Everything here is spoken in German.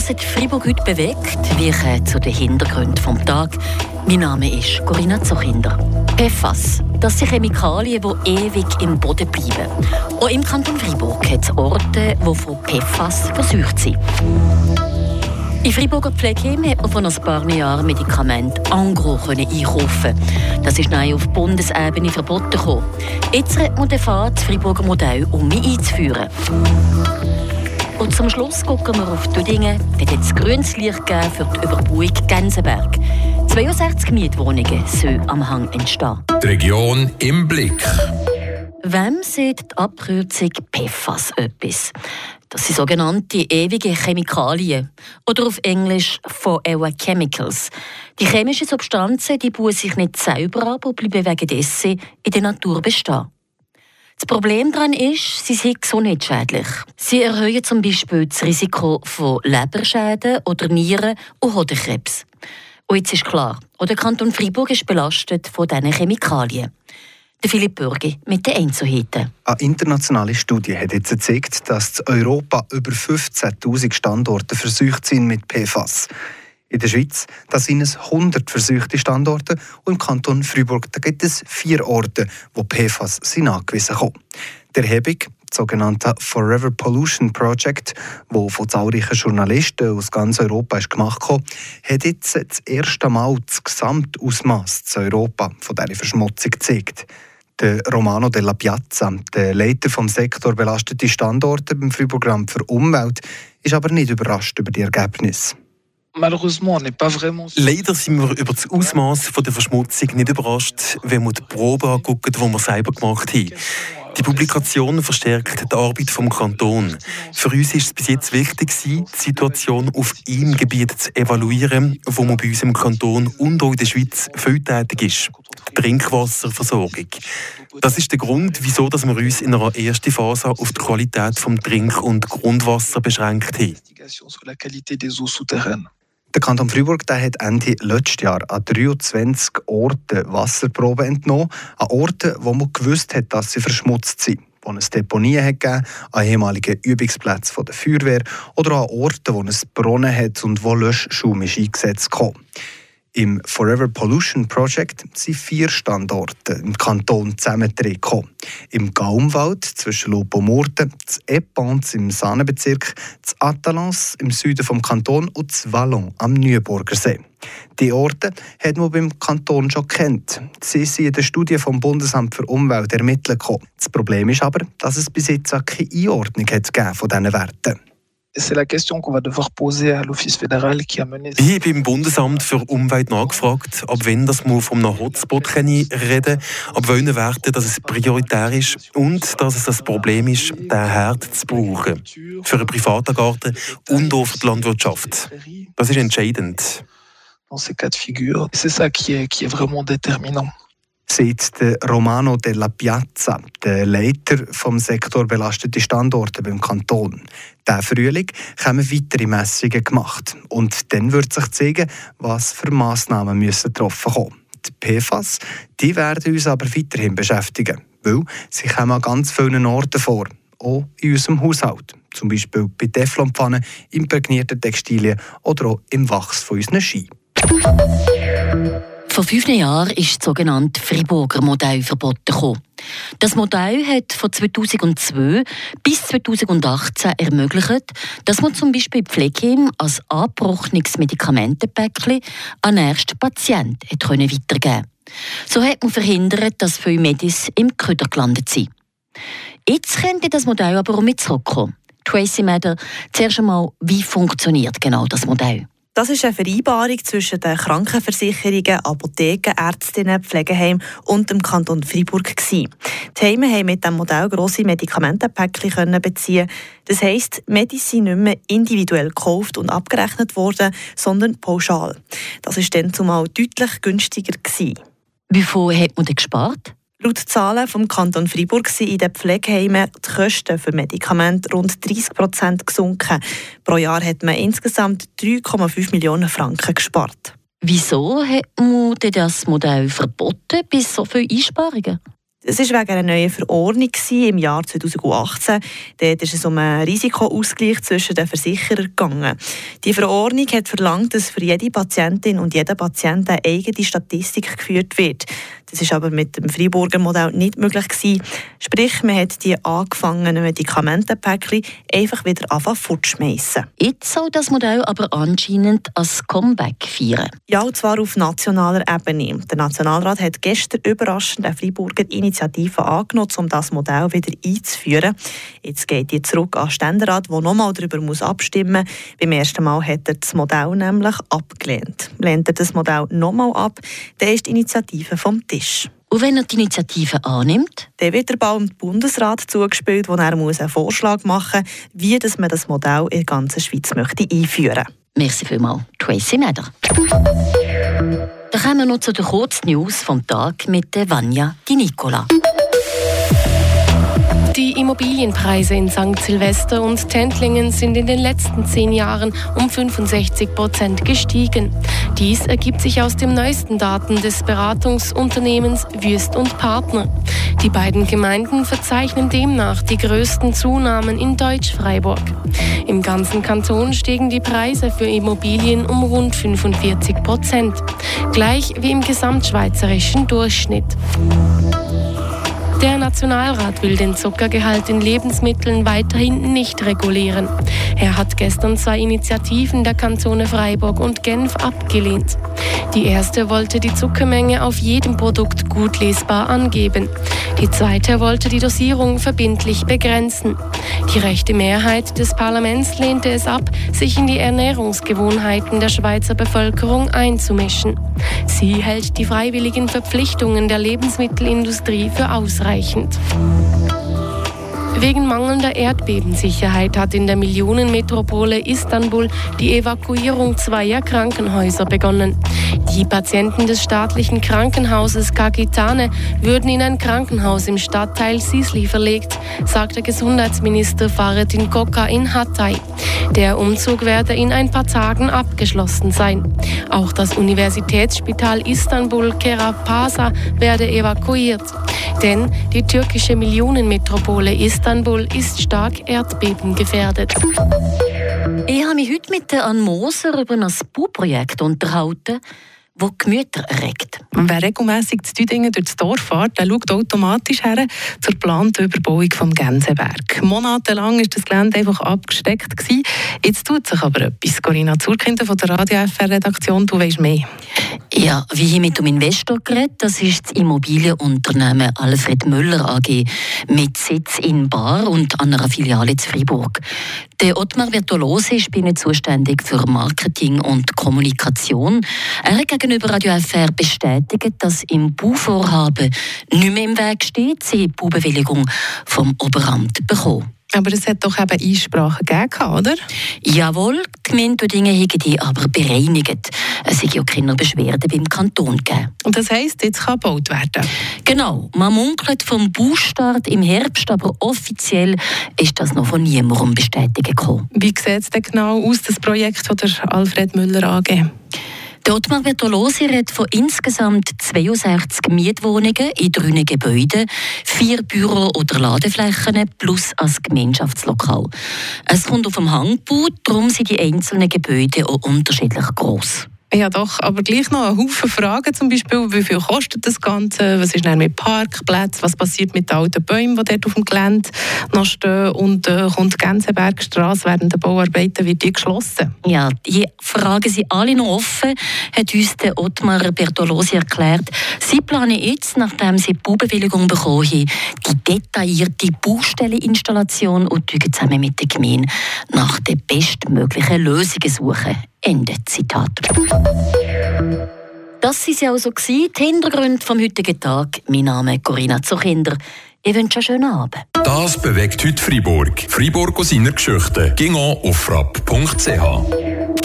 Was hat Fribourg heute bewegt? Wir kommen zu den Hintergründen des Tages. Mein Name ist Corinna Zochinder. PFAS, das sind Chemikalien, die ewig im Boden bleiben. Auch im Kanton Fribourg hat es Orte, die von PFAS versucht sind. In Freiburger Pflegeheim hat man vor ein paar Jahren Medikamente Angro einkaufen Das ist neu auf Bundesebene verboten gekommen. Jetzt hat man den Fall, das Freiburger Modell um einzuführen. Und zum Schluss gucken wir auf Düdingen. Dort hat es grünes Licht gegeben für die Überbauung Gänseberg. 62 Mietwohnungen sollen am Hang entstehen. Die Region im Blick. Wem sieht die Abkürzung PFAS etwas? Das sind sogenannte ewige Chemikalien oder auf Englisch Forever Chemicals. Die chemischen Substanzen die bauen sich nicht selber ab und bleiben wegen dessen in der Natur bestehen. Das Problem daran ist, sie sind gesundheitsschädlich. Sie erhöhen zum Beispiel das Risiko von Leberschäden oder Nieren- und Hodenkrebs. Und jetzt ist klar, der Kanton Freiburg ist belastet von diesen Chemikalien. Der Philipp Bürgi mit den Einzelheiten. Eine internationale Studie hat jetzt gezeigt, dass in Europa über 15.000 Standorte versucht sind mit PFAS. In der Schweiz da sind es 100 versuchte Standorte und im Kanton Freiburg da gibt es vier Orte, wo PFAS sind angewiesen sind. Der Erhebung, das sogenannte Forever Pollution Project, wo von zahlreichen Journalisten aus ganz Europa ist gemacht hat, hat jetzt das erste Mal das Gesamtausmaß zu Europa von dieser Verschmutzung gezeigt. Der Romano della Piazza, der Leiter vom Sektor belastete Standorte beim Frühprogramm für Umwelt, ist aber nicht überrascht über die Ergebnisse. Leider sind wir über das Ausmaß der Verschmutzung nicht überrascht, wenn wir die Proben angucken, die wir selber gemacht haben. Die Publikation verstärkt die Arbeit vom Kanton. Für uns ist es bis jetzt wichtig, die Situation auf ihm Gebiet zu evaluieren, wo man bei uns im Kanton und auch in der Schweiz viel tätig ist. Die Trinkwasserversorgung. Das ist der Grund, wieso dass wir uns in einer ersten Phase auf die Qualität vom Trink- und Grundwasser beschränkt haben. Der Kanton Freiburg der hat Ende letztes Jahr an 23 Orten Wasserproben entnommen. An Orten, wo man gewusst hat, dass sie verschmutzt sind. Wo es Deponien hat gegeben, an ehemaligen Übungsplätzen der Feuerwehr oder an Orten, wo es Brunnen hat und wo Löschschaum eingesetzt wurde. Im Forever Pollution Project sind vier Standorte im Kanton zusammengekommen. Im Gaumwald zwischen Lob und Murten, das Epans im Sahnebezirk, das Atalans im Süden vom Kanton und das Vallon am Neuburger See. Die Orte hat man beim Kanton schon kennt. Sie sind in der Studie vom Bundesamt für Umwelt ermittelt. Das Problem ist aber, dass es bis jetzt keine Einordnung von diesen Werten. C'est la question qu'on va devoir poser à l'Office fédéral qui a mené. Ich habe beim Bundesamt für Umwelt nachgefragt, ab wann das man von einem Hotspot reden kann, ab welchen Werten dass es prioritär ist und dass es das Problem ist, den Herd zu brauchen. Für einen privaten Garten und auch für die Landwirtschaft. Das ist entscheidend. Dans ces cas de figure, c'est ça qui est, qui est vraiment déterminant sagt Romano della Piazza, der Leiter vom Sektor belastete Standorte beim Kanton. Diesen Frühling haben weitere Messungen gemacht und dann wird sich zeigen, was für Massnahmen müssen getroffen werden. Die PFAS die werden uns aber weiterhin beschäftigen, weil sie kommen an ganz vielen Orten vor, auch in unserem Haushalt. Zum Beispiel bei Teflonpfannen, imprägnierten Textilien oder auch im Wachs von unseren Ski. Vor fünf Jahren ist das sogenannte Friburger Modell verboten Das Modell hat von 2002 bis 2018 ermöglicht, dass man zum Beispiel Pflegeheim als angebrochenes Medikamentenpäckchen an ersten Patienten weitergeben konnte. So hat man verhindert, dass viele Medis im Köder gelandet sind. Jetzt könnte das Modell aber auch mit zurückkommen. Tracy Madder, zuerst einmal, wie funktioniert genau das Modell? Das ist eine Vereinbarung zwischen den Krankenversicherungen, Apotheken, Ärztinnen, Pflegeheimen und dem Kanton Freiburg. Die Heime haben mit diesem Modell grosse Medikamentenpäckchen beziehen. Das heisst, Medizin nicht mehr individuell gekauft und abgerechnet worden, sondern pauschal. Das war dann zumal deutlich günstiger. Gewesen. Wie viel hat man denn gespart? Laut Zahlen vom Kanton Freiburg sind in den Pflegeheimen die Kosten für Medikamente rund 30 Prozent gesunken. Pro Jahr hat man insgesamt 3,5 Millionen Franken gespart. Wieso hat man das Modell verboten bis so viele Einsparungen? Es war wegen einer neuen Verordnung im Jahr 2018. Dort ist es um einen Risikoausgleich zwischen den Versicherern gegangen. Die Verordnung hat verlangt, dass für jede Patientin und jeden Patienten eine eigene Statistik geführt wird. Das ist aber mit dem Freiburger Modell nicht möglich gewesen. Sprich, man hat die angefangenen Medikamentenpäckchen einfach wieder anfangen fortschmeißen. Jetzt soll das Modell aber anscheinend als Comeback feiern. Ja, und zwar auf nationaler Ebene. Der Nationalrat hat gestern überraschend eine Freiburger Initiative angenommen, um das Modell wieder einzuführen. Jetzt geht die zurück an den Ständerat, der nochmal darüber muss abstimmen muss. Beim ersten Mal hat er das Modell nämlich abgelehnt. Lehnt er das Modell nochmal ab, dann ist die Initiative vom Tisch ist. Und wenn er die Initiative annimmt? Dann wird der Ball dem Bundesrat zugespielt, wo er muss einen Vorschlag machen muss, wie das man das Modell in der ganzen Schweiz möchte einführen möchte. Merci vielmals, Tracy Meder. Dann kommen wir noch zu den Kurznews vom Tag mit der Vanya Di Nicola. Die Immobilienpreise in St. Silvester und Tentlingen sind in den letzten zehn Jahren um 65 Prozent gestiegen. Dies ergibt sich aus den neuesten Daten des Beratungsunternehmens Wüst und Partner. Die beiden Gemeinden verzeichnen demnach die größten Zunahmen in Deutsch-Freiburg. Im ganzen Kanton stiegen die Preise für Immobilien um rund 45 Prozent, gleich wie im gesamtschweizerischen Durchschnitt. Der Nationalrat will den Zuckergehalt in Lebensmitteln weiterhin nicht regulieren. Er hat gestern zwei Initiativen der Kantone Freiburg und Genf abgelehnt. Die erste wollte die Zuckermenge auf jedem Produkt gut lesbar angeben. Die zweite wollte die Dosierung verbindlich begrenzen. Die rechte Mehrheit des Parlaments lehnte es ab, sich in die Ernährungsgewohnheiten der Schweizer Bevölkerung einzumischen. Sie hält die freiwilligen Verpflichtungen der Lebensmittelindustrie für ausreichend ausreichend. Wegen mangelnder Erdbebensicherheit hat in der Millionenmetropole Istanbul die Evakuierung zweier Krankenhäuser begonnen. Die Patienten des staatlichen Krankenhauses Kakitane würden in ein Krankenhaus im Stadtteil Sisli verlegt, sagte Gesundheitsminister Faretin Koka in Hatay. Der Umzug werde in ein paar Tagen abgeschlossen sein. Auch das Universitätsspital Istanbul Kerapasa werde evakuiert. Denn die türkische Millionenmetropole Istanbul ist stark erdbebengefährdet. Ich habe mich heute mit Ann Moser über ein Bauprojekt unterhalten, wo Gemüter erregt. Wer regelmässig zu Düdingen durch das Dorf fährt, der schaut automatisch her zur geplanten Überbauung vom Gänseberg. Monatelang war das Gelände einfach abgesteckt. Gewesen. Jetzt tut sich aber etwas. Corinna Zurkinder von der Radio FR-Redaktion, du weißt mehr. Ja, wie ich mit dem Investor geredet, das ist das Immobilienunternehmen Alfred Müller AG mit Sitz in Bar und an einer Filiale in Freiburg. Der Ottmar Bertolose ist bei zuständig für Marketing und Kommunikation. Er hat gegenüber Radio FR bestätigt, dass im Bauvorhaben nicht mehr im Weg steht, sie die Baubewilligung vom Oberamt bekommen. Aber es hat doch eben Einsprachen gegeben, oder? Jawohl, die Gemeinde Dinge haben die aber bereinigt. Es hat ja keine Beschwerden beim Kanton gegeben. Und das heisst, jetzt kann gebaut werden? Genau. Man munkelt vom Baustart im Herbst, aber offiziell ist das noch von niemandem bestätigt gekommen. Wie sieht es denn genau aus, das Projekt von der Alfred Müller AG? Der Ottmar Bertolosi redet von insgesamt 62 Mietwohnungen in drei Gebäuden, vier Büro- oder Ladeflächen plus ein Gemeinschaftslokal. Es kommt auf dem Hangbau, darum sind die einzelnen Gebäude auch unterschiedlich gross. Ja, doch, aber gleich noch ein Haufen Fragen, zum Beispiel, wie viel kostet das Ganze, was ist mit Parkplätzen, was passiert mit den alten Bäumen, die dort auf dem Gelände noch stehen und äh, kommt die Gänsebergstrasse während der Bauarbeiten, wird die geschlossen? Ja, die Fragen sind alle noch offen, hat uns der Ottmar Bertolosi erklärt. Sie planen jetzt, nachdem sie die Baubewilligung bekommen haben, die detaillierte Baustelleninstallation und zusammen mit der Gemeinde nach den bestmöglichen Lösungen suchen. Ende Zitat. Das war ja auch so, die Hintergründe vom heutigen Tag. Mein Name ist Corinna Zuchinder. Ich wünsche einen schönen Abend. Das bewegt heute Freiburg. Freiburg aus seiner Geschichte. Ging auf frapp.ch.